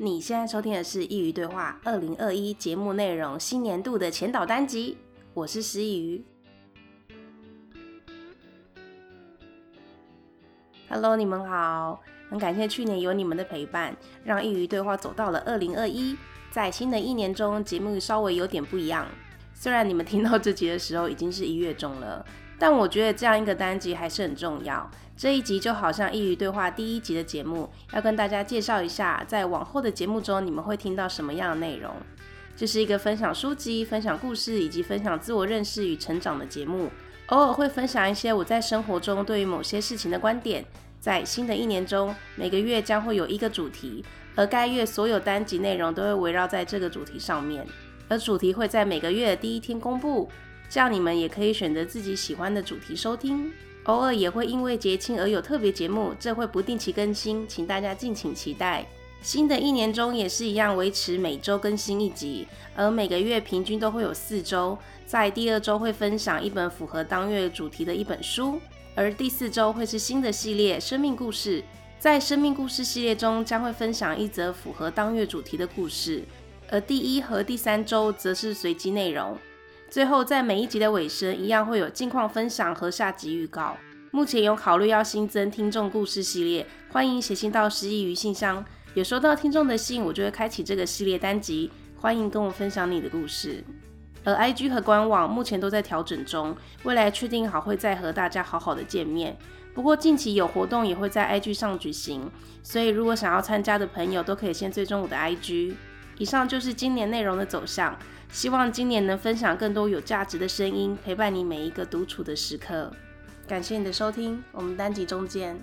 你现在收听的是《佾萮对话》二零二一节目内容新年度的前导单集，我是师佾萮。Hello，你们好，很感谢去年有你们的陪伴，让《佾萮对话》走到了二零二一。在新的一年中，节目稍微有点不一样。虽然你们听到这集的时候已经是一月中了，但我觉得这样一个单集还是很重要。这一集就好像《佾萮对话》第一集的节目，要跟大家介绍一下，在往后的节目中你们会听到什么样的内容。这是一个分享书籍、分享故事以及分享自我认识与成长的节目，偶尔会分享一些我在生活中对于某些事情的观点。在新的一年中，每个月将会有一个主题，而该月所有单集内容都会围绕在这个主题上面，而主题会在每个月的第一天公布，这样你们也可以选择自己喜欢的主题收听。偶尔也会因为节庆而有特别节目，这会不定期更新，请大家敬请期待。新的一年中也是一样，维持每周更新一集，而每个月平均都会有四周，在第二周会分享一本符合当月主题的一本书，而第四周会是新的系列生命故事，在生命故事系列中将会分享一则符合当月主题的故事，而第一和第三周则是随机内容。最后，在每一集的尾声，一样会有近况分享和下集预告。目前有考虑要新增听众故事系列，欢迎写信到师佾萮信箱。有收到听众的信，我就会开启这个系列单集。欢迎跟我分享你的故事。而 IG 和官网目前都在调整中，未来确定好会再和大家好好的见面。不过近期有活动也会在 IG 上举行，所以如果想要参加的朋友都可以先追踪我的 IG。以上就是今年内容的走向。希望今年能分享更多有价值的声音，陪伴你每一个独处的时刻。感谢你的收听，我们单集中见。